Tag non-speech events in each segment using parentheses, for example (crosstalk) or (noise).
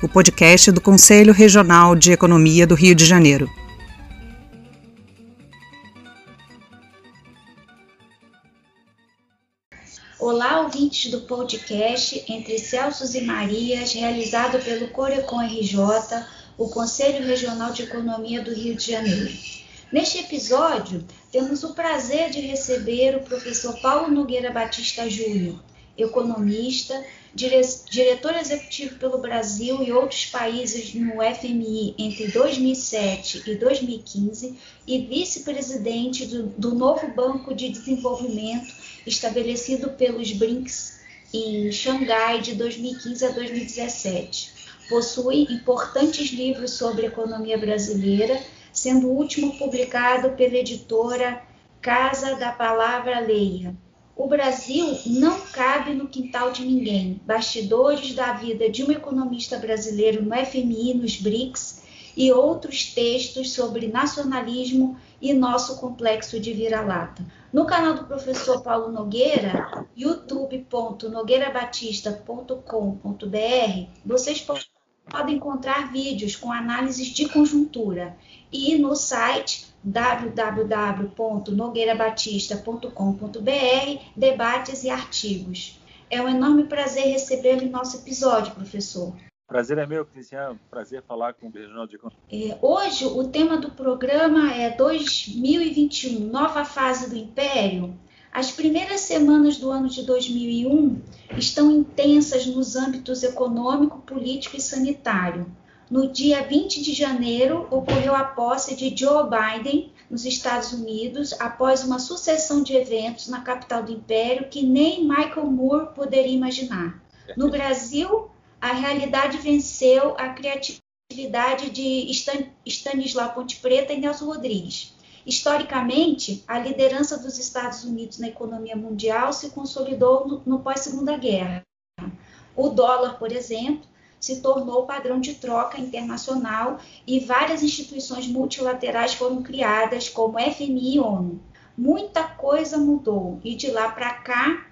o podcast do Conselho Regional de Economia do Rio de Janeiro. Olá, ouvintes do podcast Entre Celsos e Marias, realizado pelo Corecon RJ, o Conselho Regional de Economia do Rio de Janeiro. Neste episódio, temos o prazer de receber o professor Paulo Nogueira Batista Júnior, economista, dire diretor executivo pelo Brasil e outros países no FMI entre 2007 e 2015 e vice-presidente do, do novo Banco de Desenvolvimento estabelecido pelos BRICS em Xangai de 2015 a 2017. Possui importantes livros sobre economia brasileira, sendo o último publicado pela editora Casa da Palavra Leia. O Brasil não cabe no quintal de ninguém. Bastidores da vida de um economista brasileiro no FMI, nos BRICS e outros textos sobre nacionalismo e nosso complexo de vira-lata. No canal do professor Paulo Nogueira, youtube.nogueirabatista.com.br, vocês podem encontrar vídeos com análises de conjuntura e no site www.nogueirabatista.com.br debates e artigos. É um enorme prazer recebê-lo em nosso episódio, professor. Prazer é meu, Cristiano. Prazer falar com o Regional de Economia. É, hoje, o tema do programa é 2021, nova fase do Império. As primeiras semanas do ano de 2001 estão intensas nos âmbitos econômico, político e sanitário. No dia 20 de janeiro, ocorreu a posse de Joe Biden nos Estados Unidos, após uma sucessão de eventos na capital do Império que nem Michael Moore poderia imaginar. No Brasil, a realidade venceu a criatividade de Stanislau Ponte Preta e Nelson Rodrigues. Historicamente, a liderança dos Estados Unidos na economia mundial se consolidou no, no pós-Segunda Guerra. O dólar, por exemplo, se tornou padrão de troca internacional e várias instituições multilaterais foram criadas, como FMI e ONU. Muita coisa mudou e de lá para cá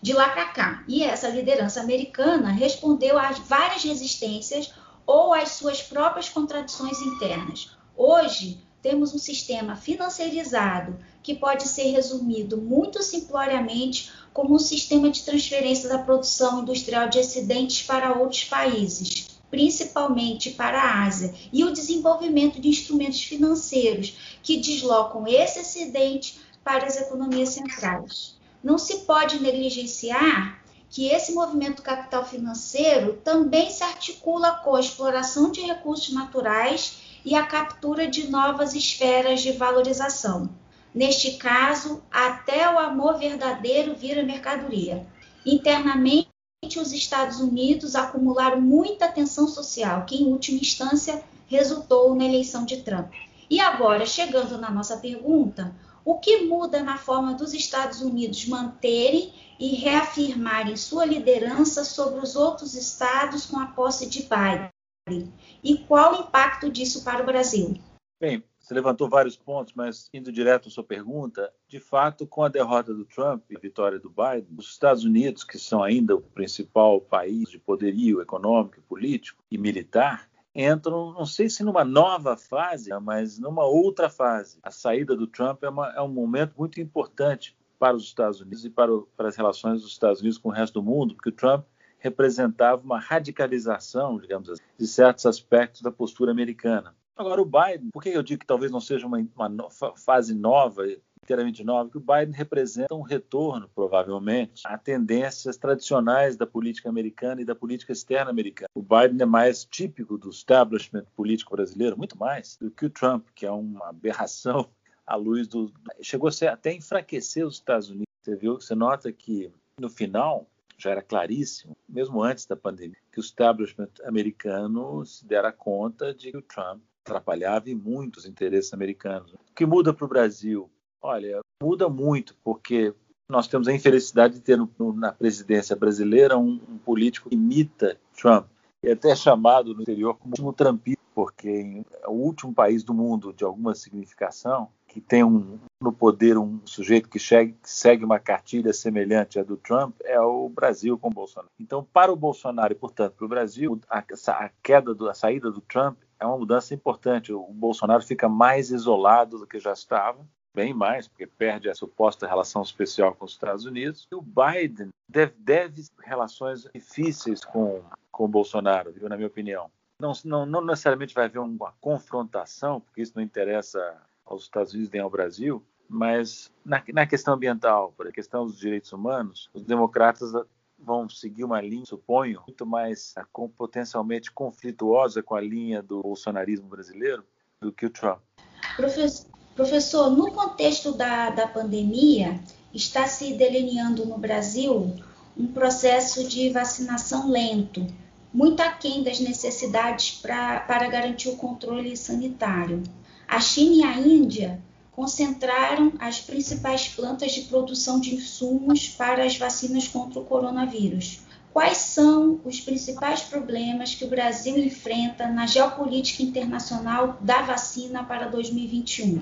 de lá para cá. E essa liderança americana respondeu às várias resistências ou às suas próprias contradições internas. Hoje, temos um sistema financeirizado que pode ser resumido muito simploriamente como um sistema de transferência da produção industrial de excedentes para outros países, principalmente para a Ásia, e o desenvolvimento de instrumentos financeiros que deslocam esse excedente para as economias centrais. Não se pode negligenciar que esse movimento capital financeiro também se articula com a exploração de recursos naturais e a captura de novas esferas de valorização. Neste caso, até o amor verdadeiro vira mercadoria. Internamente, os Estados Unidos acumularam muita tensão social, que em última instância resultou na eleição de Trump. E agora, chegando na nossa pergunta, o que muda na forma dos Estados Unidos manterem e reafirmarem sua liderança sobre os outros estados com a posse de Biden? E qual o impacto disso para o Brasil? Bem, você levantou vários pontos, mas indo direto à sua pergunta, de fato, com a derrota do Trump e a vitória do Biden, os Estados Unidos, que são ainda o principal país de poderio econômico, político e militar, entram, não sei se numa nova fase, mas numa outra fase. A saída do Trump é, uma, é um momento muito importante para os Estados Unidos e para, o, para, as relações dos Estados Unidos com o resto do mundo, porque o Trump representava uma radicalização, digamos assim, de certos aspectos da postura americana. Agora, o Biden, por que eu digo que talvez não seja uma, uma fase nova inteiramente nova, que o Biden representa um retorno, provavelmente, a tendências tradicionais da política americana e da política externa americana. O Biden é mais típico do establishment político brasileiro, muito mais, do que o Trump, que é uma aberração à luz do. Chegou a até enfraquecer os Estados Unidos. Você viu? Você nota que, no final, já era claríssimo, mesmo antes da pandemia, que o establishment americano se dera conta de que o Trump atrapalhava em muitos interesses americanos. O que muda para o Brasil? Olha, muda muito, porque nós temos a infelicidade de ter na presidência brasileira um, um, político que imita Trump, e é até chamado no exterior como último Trumpista, porque é o último país do mundo de alguma significação que tem um, no poder um sujeito que, chegue, que segue uma cartilha semelhante à do Trump é o Brasil com o Bolsonaro. Então, para o Bolsonaro e, portanto, para o Brasil, a, a queda, do, a saída do Trump é uma mudança importante. O Bolsonaro fica mais isolado do que já estava bem mais, porque perde a suposta relação especial com os Estados Unidos. E o Biden deve, deve relações difíceis com, com o Bolsonaro, viu, na minha opinião. Não, não, não necessariamente vai haver uma confrontação, porque isso não interessa aos Estados Unidos nem ao Brasil, mas na, na questão ambiental, por a questão dos direitos humanos, os democratas vão seguir uma linha, suponho, muito mais com, potencialmente conflituosa com a linha do bolsonarismo brasileiro do que o Trump. Professor, Professor, no contexto da, da pandemia, está se delineando no Brasil um processo de vacinação lento, muito aquém das necessidades pra, para garantir o controle sanitário. A China e a Índia concentraram as principais plantas de produção de insumos para as vacinas contra o coronavírus. Quais são os principais problemas que o Brasil enfrenta na geopolítica internacional da vacina para 2021?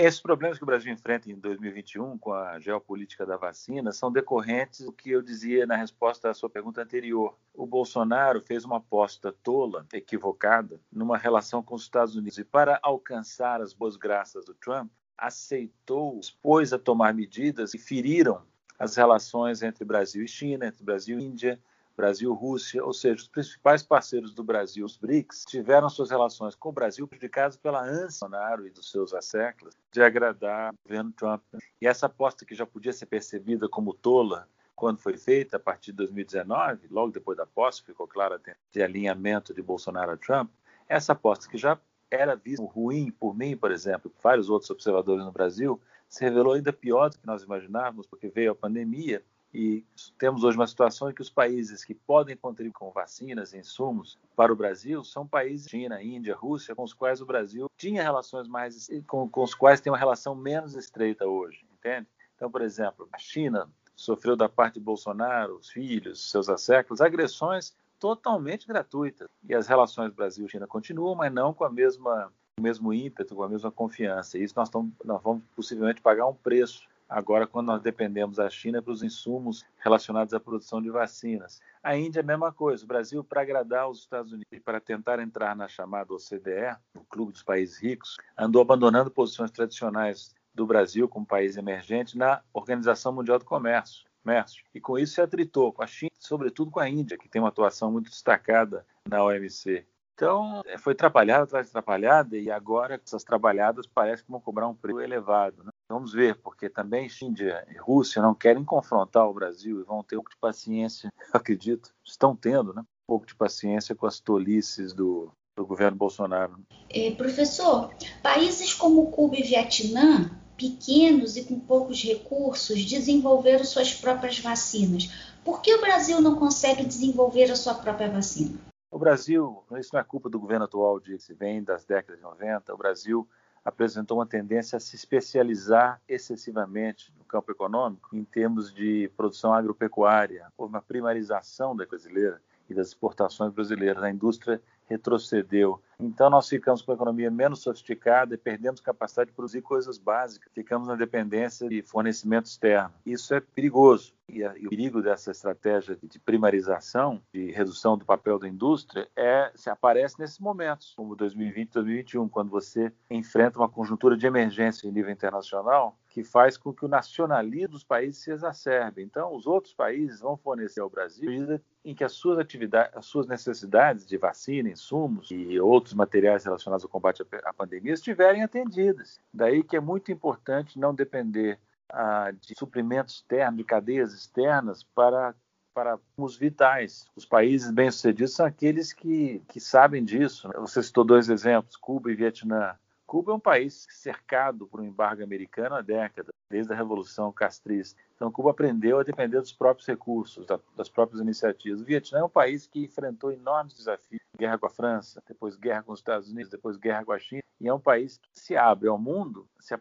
Esses problemas que o Brasil enfrenta em 2021 com a geopolítica da vacina são decorrentes do que eu dizia na resposta à sua pergunta anterior. O Bolsonaro fez uma aposta tola, equivocada, numa relação com os Estados Unidos e para alcançar as boas graças do Trump, aceitou, expôs a tomar medidas que feriram as relações entre Brasil e China, entre Brasil e Índia, Brasil-Rússia, ou seja, os principais parceiros do Brasil, os BRICS, tiveram suas relações com o Brasil prejudicadas pela ânsia e dos seus asseclas de agradar o governo Trump. E essa aposta que já podia ser percebida como tola quando foi feita, a partir de 2019, logo depois da posse, ficou claro de alinhamento de Bolsonaro a Trump, essa aposta que já era vista ruim por mim, por exemplo, por vários outros observadores no Brasil, se revelou ainda pior do que nós imaginávamos, porque veio a pandemia e temos hoje uma situação em que os países que podem contribuir com vacinas e insumos para o Brasil são países China, Índia, Rússia, com os quais o Brasil tinha relações mais com, com os quais tem uma relação menos estreita hoje, entende? Então, por exemplo, a China sofreu da parte de Bolsonaro, os filhos, seus asseclas, agressões totalmente gratuitas. E as relações Brasil-China continuam, mas não com a mesma o mesmo ímpeto, com a mesma confiança. E isso nós, tamo, nós vamos possivelmente pagar um preço agora quando nós dependemos da China para os insumos relacionados à produção de vacinas. A Índia é a mesma coisa. O Brasil, para agradar os Estados Unidos e para tentar entrar na chamada OCDE, o Clube dos Países Ricos, andou abandonando posições tradicionais do Brasil como país emergente na Organização Mundial do Comércio. Comércio. E com isso se atritou com a China, sobretudo com a Índia, que tem uma atuação muito destacada na OMC. Então, foi atrapalhada atrás de atrapalhada, e agora essas trabalhadas parecem que vão cobrar um preço elevado. Né? Vamos ver, porque também Índia e Rússia não querem confrontar o Brasil e vão ter um pouco de paciência, (laughs) acredito, estão tendo, né? Um pouco de paciência com as tolices do, do governo Bolsonaro. É, professor, países como Cuba e Vietnã, pequenos e com poucos recursos, desenvolveram suas próprias vacinas. Por que o Brasil não consegue desenvolver a sua própria vacina? O Brasil, isso não é culpa do governo atual de que vem das décadas de 90, o Brasil apresentou uma tendência a se especializar excessivamente no campo econômico em termos de produção agropecuária. Houve uma primarização da brasileira e das exportações brasileiras. A indústria retrocedeu. Então, nós ficamos com a economia menos sofisticada e perdemos capacidade de produzir coisas básicas. Ficamos na dependência de fornecimento externo. Isso é perigoso. E, a, e o perigo dessa estratégia de primarização, de redução do papel da indústria, é se aparece nesses momentos, como 2020 2021, quando você enfrenta uma conjuntura de emergência em nível internacional que faz com que o nacionalismo dos países se exacerbe. Então, os outros países vão fornecer ao Brasil em que as suas atividades, as suas necessidades de vacina, insumos e outros materiais relacionados ao combate à pandemia estiverem atendidas. Daí que é muito importante não depender ah, de suprimentos externos, de cadeias externas para para os vitais. Os países bem-sucedidos são aqueles que, que sabem disso. Você citou dois exemplos, Cuba e Vietnã. Cuba é um país cercado por um embargo americano há décadas. desde a Revolução Castrista. Então, Cuba aprendeu a depender dos próprios recursos, das próprias iniciativas. O Vietnã é um país que enfrentou enormes desafios, guerra com a França, depois guerra com os Estados Unidos, depois guerra com a China, e é um país que se abre ao mundo, se,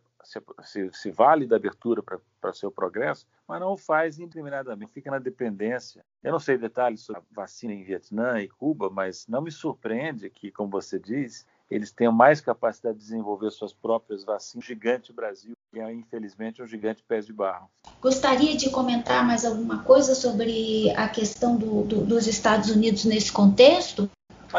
se, se vale da abertura para seu progresso, mas não o faz indiscriminadamente, fica na dependência. Eu não sei detalhes sobre a vacina em Vietnã e Cuba, mas não me surpreende que, como você diz, eles tenham mais capacidade de desenvolver suas próprias vacinas. O gigante Brasil, que é infelizmente um gigante pés de barro. Gostaria de comentar mais alguma coisa sobre a questão do, do, dos Estados Unidos nesse contexto?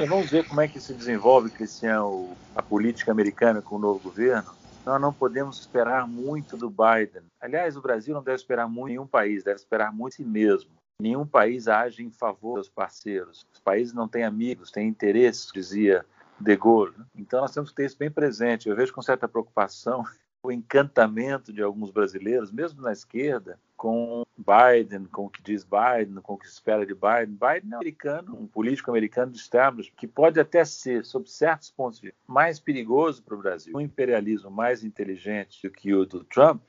vamos ver como é que se desenvolve, Cristiano, a política americana com o novo governo. Nós não podemos esperar muito do Biden. Aliás, o Brasil não deve esperar muito em nenhum país, deve esperar muito em si mesmo. Nenhum país age em favor dos parceiros. Os países não têm amigos, têm interesses, dizia de Gaulle. Então nós temos que ter isso bem presente. Eu vejo com certa preocupação (laughs) o encantamento de alguns brasileiros, mesmo na esquerda, com Biden, com o que diz Biden, com o que espera de Biden. Biden é um americano, um político americano de establishment, que pode até ser, sob certos pontos de vista, mais perigoso para o Brasil, um imperialismo mais inteligente do que o do Trump,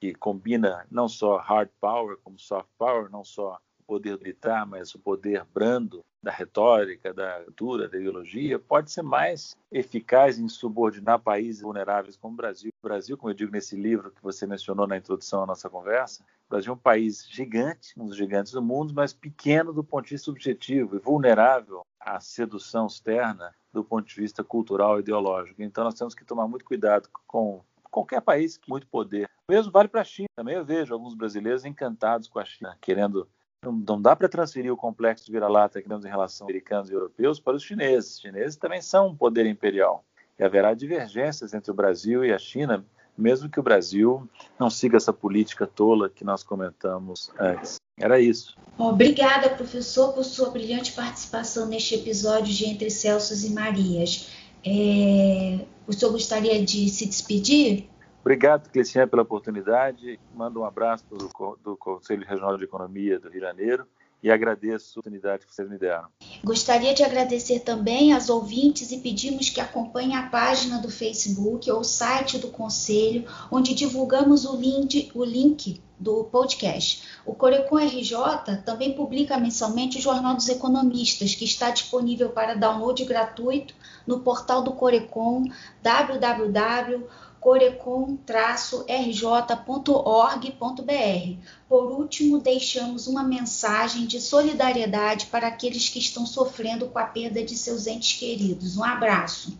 que combina não só hard power como soft power, não só poder militar, mas o poder brando da retórica, da cultura, da ideologia, pode ser mais eficaz em subordinar países vulneráveis como o Brasil. O Brasil, como eu digo nesse livro que você mencionou na introdução à nossa conversa, o Brasil é um país gigante, um dos gigantes do mundo, mas pequeno do ponto de vista subjetivo e vulnerável à sedução externa do ponto de vista cultural e ideológico. Então nós temos que tomar muito cuidado com qualquer país com muito poder. O mesmo vale para a China. Também eu vejo alguns brasileiros encantados com a China, querendo não, não dá para transferir o complexo de vira-lata que temos em relação a americanos e europeus para os chineses. Os chineses também são um poder imperial. E haverá divergências entre o Brasil e a China, mesmo que o Brasil não siga essa política tola que nós comentamos antes. Era isso. Obrigada, professor, por sua brilhante participação neste episódio de Entre Celsos e Marias. É... O senhor gostaria de se despedir? Obrigado, Cristiane, pela oportunidade. Mando um abraço do, do Conselho Regional de Economia do Rio de Janeiro e agradeço a oportunidade que vocês me deram. Gostaria de agradecer também aos ouvintes e pedimos que acompanhem a página do Facebook ou o site do Conselho, onde divulgamos o link, o link do podcast. O Corecon RJ também publica mensalmente o Jornal dos Economistas, que está disponível para download gratuito no portal do Corecon www corecon-rj.org.br. Por último, deixamos uma mensagem de solidariedade para aqueles que estão sofrendo com a perda de seus entes queridos. Um abraço.